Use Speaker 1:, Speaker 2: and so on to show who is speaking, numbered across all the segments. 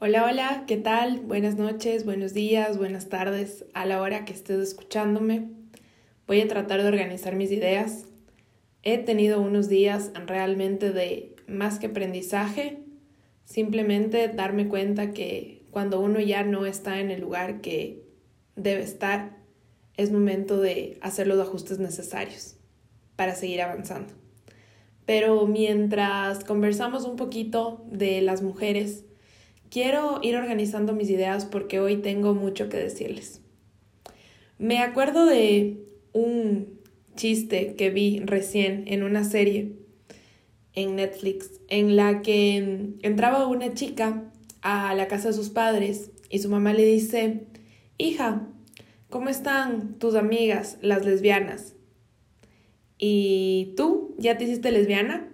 Speaker 1: Hola, hola, ¿qué tal? Buenas noches, buenos días, buenas tardes, a la hora que estés escuchándome. Voy a tratar de organizar mis ideas. He tenido unos días realmente de más que aprendizaje, simplemente darme cuenta que cuando uno ya no está en el lugar que debe estar, es momento de hacer los ajustes necesarios para seguir avanzando. Pero mientras conversamos un poquito de las mujeres, quiero ir organizando mis ideas porque hoy tengo mucho que decirles. Me acuerdo de un chiste que vi recién en una serie en Netflix en la que entraba una chica a la casa de sus padres y su mamá le dice, hija, ¿cómo están tus amigas, las lesbianas? ¿Y tú ya te hiciste lesbiana?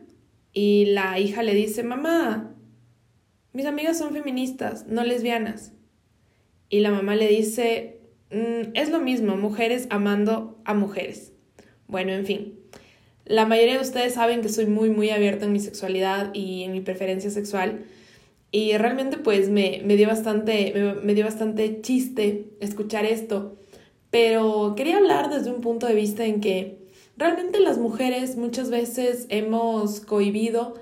Speaker 1: Y la hija le dice, mamá, mis amigas son feministas, no lesbianas. Y la mamá le dice, mm, es lo mismo, mujeres amando a mujeres. Bueno, en fin. La mayoría de ustedes saben que soy muy, muy abierta en mi sexualidad y en mi preferencia sexual. Y realmente pues me, me dio, bastante, me dio bastante chiste escuchar esto. Pero quería hablar desde un punto de vista en que realmente las mujeres muchas veces hemos cohibido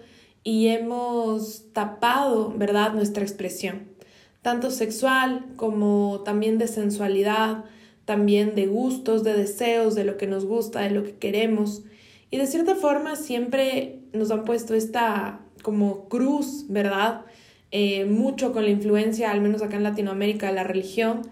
Speaker 1: y hemos tapado, ¿verdad?, nuestra expresión, tanto sexual como también de sensualidad, también de gustos, de deseos, de lo que nos gusta, de lo que queremos. Y de cierta forma siempre nos han puesto esta como cruz, ¿verdad? Eh, mucho con la influencia, al menos acá en Latinoamérica, de la religión,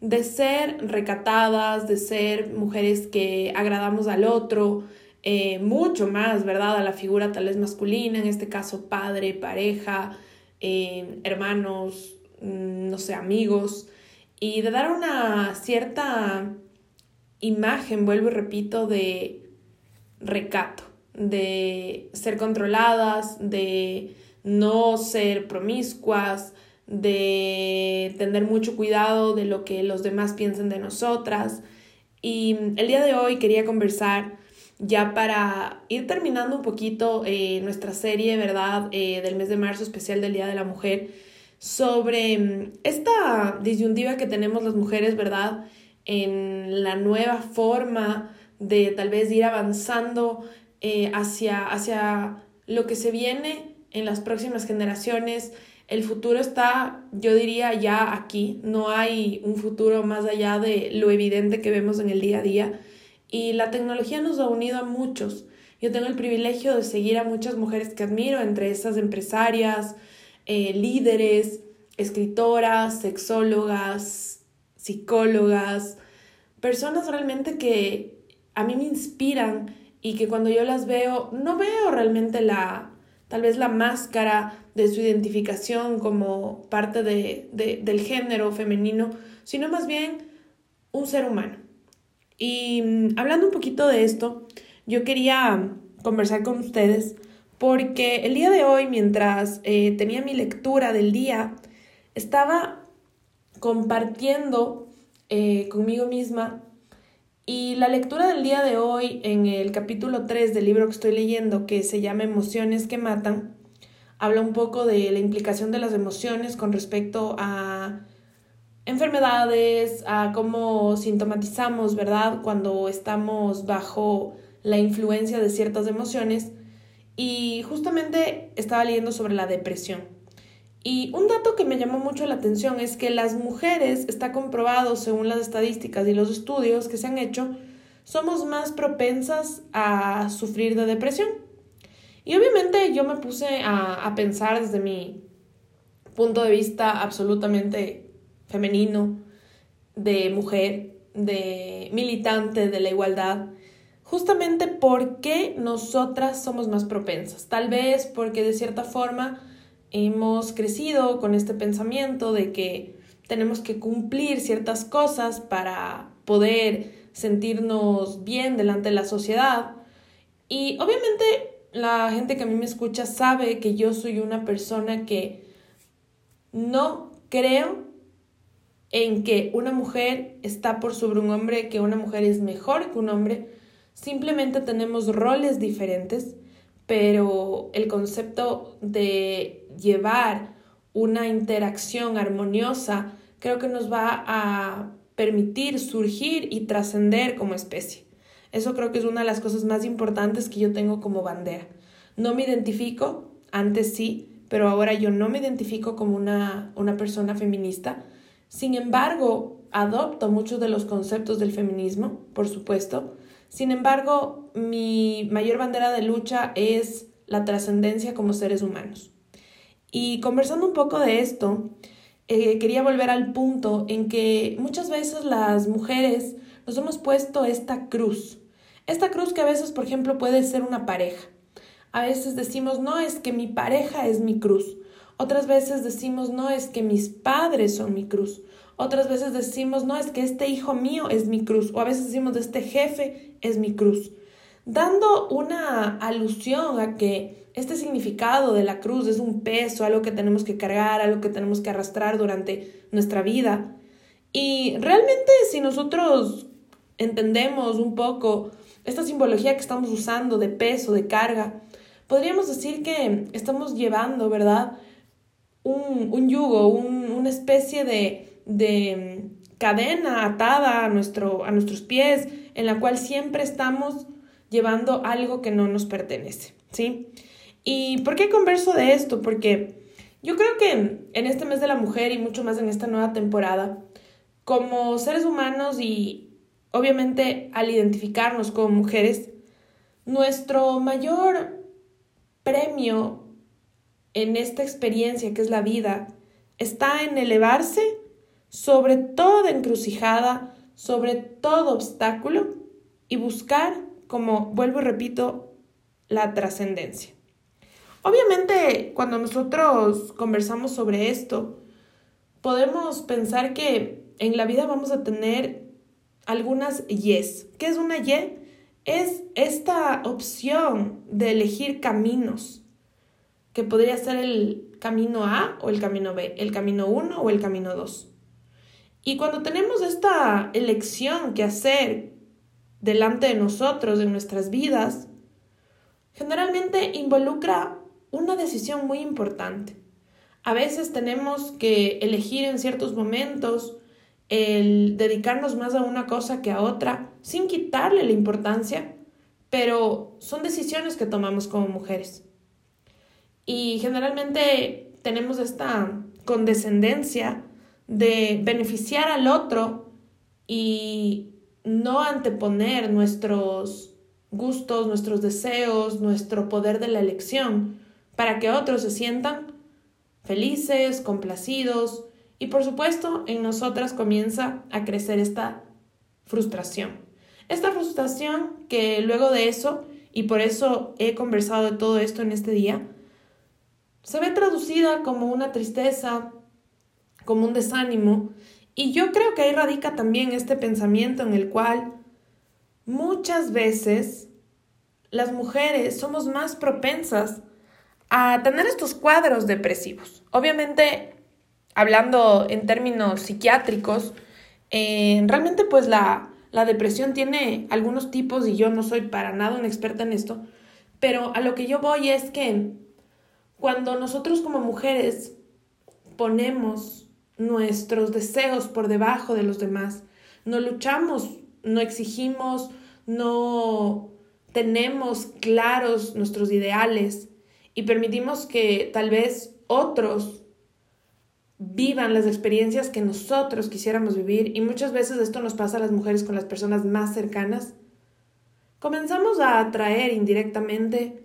Speaker 1: de ser recatadas, de ser mujeres que agradamos al otro, eh, mucho más, ¿verdad? A la figura tal vez masculina, en este caso padre, pareja, eh, hermanos, mm, no sé, amigos, y de dar una cierta imagen, vuelvo y repito, de recato, de ser controladas, de no ser promiscuas, de tener mucho cuidado de lo que los demás piensen de nosotras. Y el día de hoy quería conversar ya para ir terminando un poquito eh, nuestra serie, ¿verdad? Eh, del mes de marzo especial del Día de la Mujer, sobre mm, esta disyuntiva que tenemos las mujeres, ¿verdad? En la nueva forma de tal vez ir avanzando eh, hacia, hacia lo que se viene en las próximas generaciones. El futuro está, yo diría, ya aquí. No hay un futuro más allá de lo evidente que vemos en el día a día. Y la tecnología nos ha unido a muchos. Yo tengo el privilegio de seguir a muchas mujeres que admiro, entre esas empresarias, eh, líderes, escritoras, sexólogas, psicólogas, personas realmente que a mí me inspiran y que cuando yo las veo no veo realmente la, tal vez la máscara de su identificación como parte de, del género femenino, sino más bien un ser humano. Y mm, hablando un poquito de esto, yo quería conversar con ustedes porque el día de hoy, mientras eh, tenía mi lectura del día, estaba compartiendo eh, conmigo misma y la lectura del día de hoy en el capítulo 3 del libro que estoy leyendo, que se llama Emociones que Matan, habla un poco de la implicación de las emociones con respecto a enfermedades, a cómo sintomatizamos, ¿verdad? Cuando estamos bajo la influencia de ciertas emociones. Y justamente estaba leyendo sobre la depresión. Y un dato que me llamó mucho la atención es que las mujeres, está comprobado según las estadísticas y los estudios que se han hecho, somos más propensas a sufrir de depresión. Y obviamente yo me puse a, a pensar desde mi punto de vista absolutamente femenino, de mujer, de militante de la igualdad, justamente porque nosotras somos más propensas. Tal vez porque de cierta forma hemos crecido con este pensamiento de que tenemos que cumplir ciertas cosas para poder sentirnos bien delante de la sociedad. Y obviamente la gente que a mí me escucha sabe que yo soy una persona que no creo en que una mujer está por sobre un hombre, que una mujer es mejor que un hombre. Simplemente tenemos roles diferentes, pero el concepto de llevar una interacción armoniosa, creo que nos va a permitir surgir y trascender como especie. Eso creo que es una de las cosas más importantes que yo tengo como bandera. No me identifico, antes sí, pero ahora yo no me identifico como una, una persona feminista. Sin embargo, adopto muchos de los conceptos del feminismo, por supuesto. Sin embargo, mi mayor bandera de lucha es la trascendencia como seres humanos. Y conversando un poco de esto, eh, quería volver al punto en que muchas veces las mujeres nos hemos puesto esta cruz. Esta cruz que a veces, por ejemplo, puede ser una pareja. A veces decimos, no, es que mi pareja es mi cruz. Otras veces decimos, no, es que mis padres son mi cruz. Otras veces decimos, no, es que este hijo mío es mi cruz. O a veces decimos, este jefe es mi cruz. Dando una alusión a que este significado de la cruz es un peso, algo que tenemos que cargar, algo que tenemos que arrastrar durante nuestra vida. Y realmente si nosotros entendemos un poco esta simbología que estamos usando de peso, de carga, podríamos decir que estamos llevando, ¿verdad? Un, un yugo, una especie de, de cadena atada a, nuestro, a nuestros pies, en la cual siempre estamos llevando algo que no nos pertenece, ¿sí? ¿Y por qué converso de esto? Porque yo creo que en este mes de la mujer y mucho más en esta nueva temporada, como seres humanos y obviamente al identificarnos como mujeres, nuestro mayor premio en esta experiencia que es la vida está en elevarse sobre toda encrucijada, sobre todo obstáculo y buscar, como vuelvo y repito, la trascendencia. Obviamente, cuando nosotros conversamos sobre esto, podemos pensar que en la vida vamos a tener algunas yes. ¿Qué es una y? Es esta opción de elegir caminos, que podría ser el camino A o el camino B, el camino 1 o el camino 2. Y cuando tenemos esta elección que hacer delante de nosotros, en nuestras vidas, generalmente involucra una decisión muy importante. A veces tenemos que elegir en ciertos momentos el dedicarnos más a una cosa que a otra sin quitarle la importancia, pero son decisiones que tomamos como mujeres. Y generalmente tenemos esta condescendencia de beneficiar al otro y no anteponer nuestros gustos, nuestros deseos, nuestro poder de la elección para que otros se sientan felices, complacidos y por supuesto en nosotras comienza a crecer esta frustración. Esta frustración que luego de eso, y por eso he conversado de todo esto en este día, se ve traducida como una tristeza, como un desánimo, y yo creo que ahí radica también este pensamiento en el cual muchas veces las mujeres somos más propensas a tener estos cuadros depresivos. Obviamente, hablando en términos psiquiátricos, eh, realmente pues la, la depresión tiene algunos tipos y yo no soy para nada una experta en esto, pero a lo que yo voy es que cuando nosotros como mujeres ponemos nuestros deseos por debajo de los demás, no luchamos, no exigimos, no tenemos claros nuestros ideales, y permitimos que tal vez otros vivan las experiencias que nosotros quisiéramos vivir y muchas veces esto nos pasa a las mujeres con las personas más cercanas, comenzamos a atraer indirectamente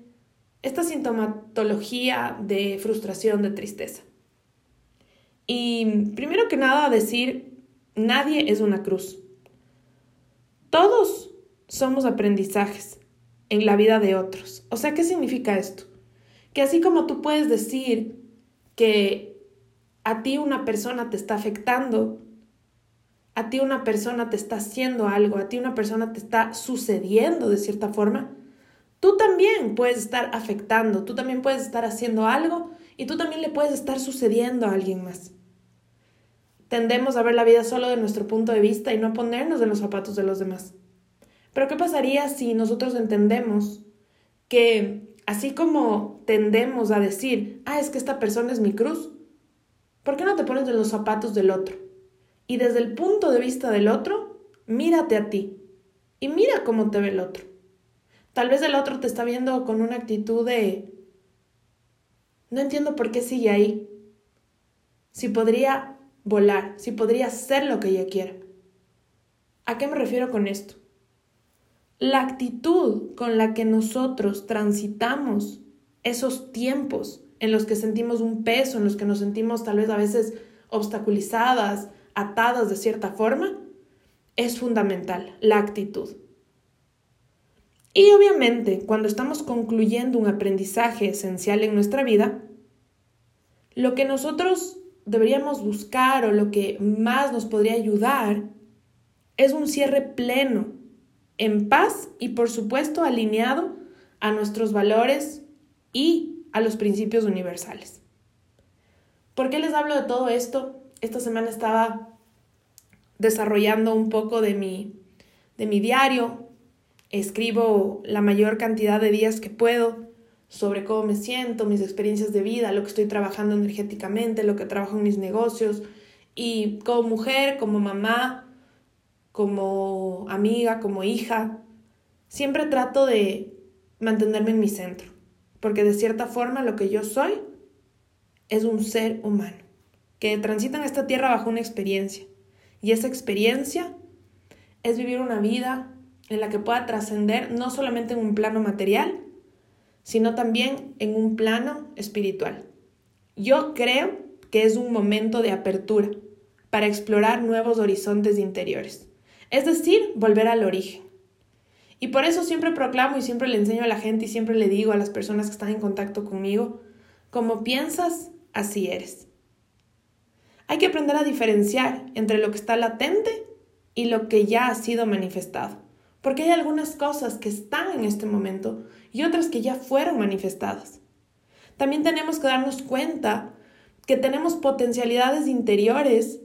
Speaker 1: esta sintomatología de frustración, de tristeza. Y primero que nada decir, nadie es una cruz. Todos somos aprendizajes en la vida de otros. O sea, ¿qué significa esto? Que así como tú puedes decir que a ti una persona te está afectando, a ti una persona te está haciendo algo, a ti una persona te está sucediendo de cierta forma, tú también puedes estar afectando, tú también puedes estar haciendo algo y tú también le puedes estar sucediendo a alguien más. Tendemos a ver la vida solo de nuestro punto de vista y no a ponernos en los zapatos de los demás. Pero ¿qué pasaría si nosotros entendemos que así como tendemos a decir, ah, es que esta persona es mi cruz, ¿Por qué no te pones en los zapatos del otro? Y desde el punto de vista del otro, mírate a ti y mira cómo te ve el otro. Tal vez el otro te está viendo con una actitud de... No entiendo por qué sigue ahí. Si podría volar, si podría ser lo que ella quiera. ¿A qué me refiero con esto? La actitud con la que nosotros transitamos esos tiempos en los que sentimos un peso, en los que nos sentimos tal vez a veces obstaculizadas, atadas de cierta forma, es fundamental, la actitud. Y obviamente, cuando estamos concluyendo un aprendizaje esencial en nuestra vida, lo que nosotros deberíamos buscar o lo que más nos podría ayudar es un cierre pleno, en paz y por supuesto alineado a nuestros valores y a los principios universales. ¿Por qué les hablo de todo esto? Esta semana estaba desarrollando un poco de mi, de mi diario. Escribo la mayor cantidad de días que puedo sobre cómo me siento, mis experiencias de vida, lo que estoy trabajando energéticamente, lo que trabajo en mis negocios. Y como mujer, como mamá, como amiga, como hija, siempre trato de mantenerme en mi centro, porque de cierta forma lo que yo soy es un ser humano, que transita en esta tierra bajo una experiencia. Y esa experiencia es vivir una vida en la que pueda trascender no solamente en un plano material, sino también en un plano espiritual. Yo creo que es un momento de apertura para explorar nuevos horizontes interiores, es decir, volver al origen. Y por eso siempre proclamo y siempre le enseño a la gente y siempre le digo a las personas que están en contacto conmigo, como piensas, así eres. Hay que aprender a diferenciar entre lo que está latente y lo que ya ha sido manifestado. Porque hay algunas cosas que están en este momento y otras que ya fueron manifestadas. También tenemos que darnos cuenta que tenemos potencialidades interiores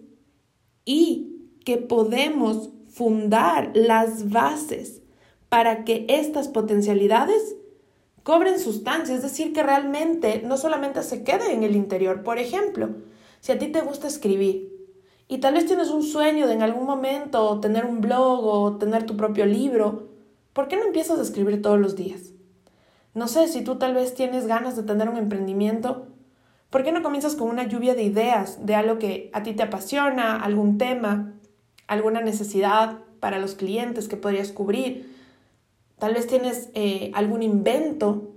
Speaker 1: y que podemos fundar las bases para que estas potencialidades cobren sustancia, es decir, que realmente no solamente se quede en el interior. Por ejemplo, si a ti te gusta escribir y tal vez tienes un sueño de en algún momento tener un blog o tener tu propio libro, ¿por qué no empiezas a escribir todos los días? No sé, si tú tal vez tienes ganas de tener un emprendimiento, ¿por qué no comienzas con una lluvia de ideas de algo que a ti te apasiona, algún tema, alguna necesidad para los clientes que podrías cubrir? Tal vez tienes eh, algún invento.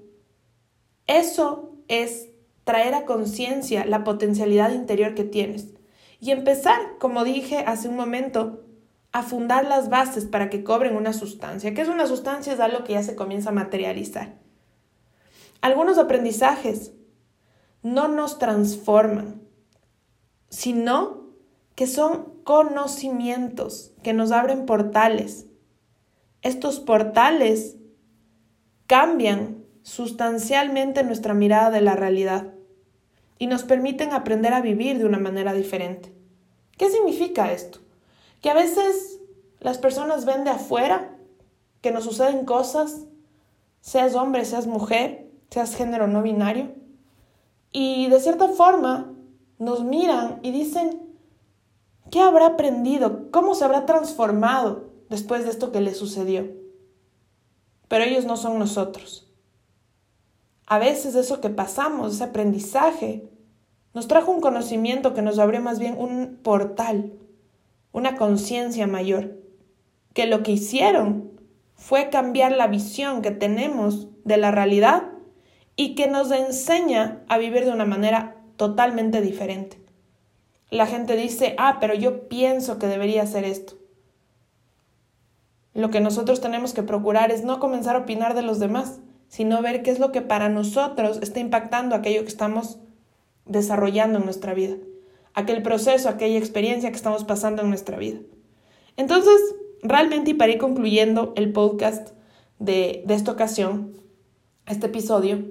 Speaker 1: Eso es traer a conciencia la potencialidad interior que tienes y empezar, como dije hace un momento, a fundar las bases para que cobren una sustancia. ¿Qué es una sustancia? Es algo que ya se comienza a materializar. Algunos aprendizajes no nos transforman, sino que son conocimientos que nos abren portales. Estos portales cambian sustancialmente nuestra mirada de la realidad y nos permiten aprender a vivir de una manera diferente. ¿Qué significa esto? Que a veces las personas ven de afuera que nos suceden cosas, seas hombre, seas mujer, seas género no binario, y de cierta forma nos miran y dicen, ¿qué habrá aprendido? ¿Cómo se habrá transformado después de esto que le sucedió? Pero ellos no son nosotros. A veces eso que pasamos, ese aprendizaje, nos trajo un conocimiento que nos abrió más bien un portal, una conciencia mayor, que lo que hicieron fue cambiar la visión que tenemos de la realidad y que nos enseña a vivir de una manera totalmente diferente. La gente dice, ah, pero yo pienso que debería hacer esto. Lo que nosotros tenemos que procurar es no comenzar a opinar de los demás, sino ver qué es lo que para nosotros está impactando aquello que estamos desarrollando en nuestra vida, aquel proceso, aquella experiencia que estamos pasando en nuestra vida. Entonces, realmente, y para ir concluyendo el podcast de, de esta ocasión, este episodio,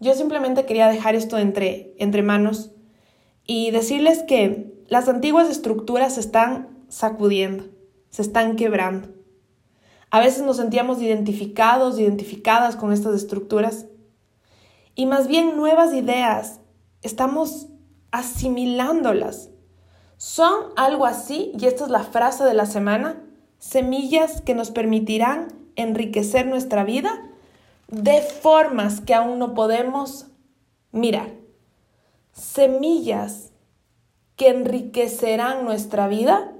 Speaker 1: yo simplemente quería dejar esto entre, entre manos y decirles que las antiguas estructuras se están sacudiendo, se están quebrando. A veces nos sentíamos identificados, identificadas con estas estructuras. Y más bien nuevas ideas. Estamos asimilándolas. Son algo así, y esta es la frase de la semana, semillas que nos permitirán enriquecer nuestra vida de formas que aún no podemos mirar. Semillas que enriquecerán nuestra vida,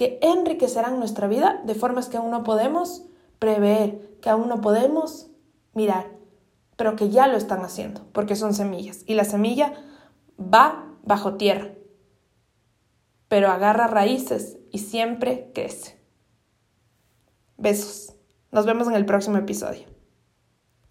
Speaker 1: que enriquecerán nuestra vida de formas que aún no podemos prever, que aún no podemos mirar, pero que ya lo están haciendo, porque son semillas. Y la semilla va bajo tierra, pero agarra raíces y siempre crece. Besos. Nos vemos en el próximo episodio.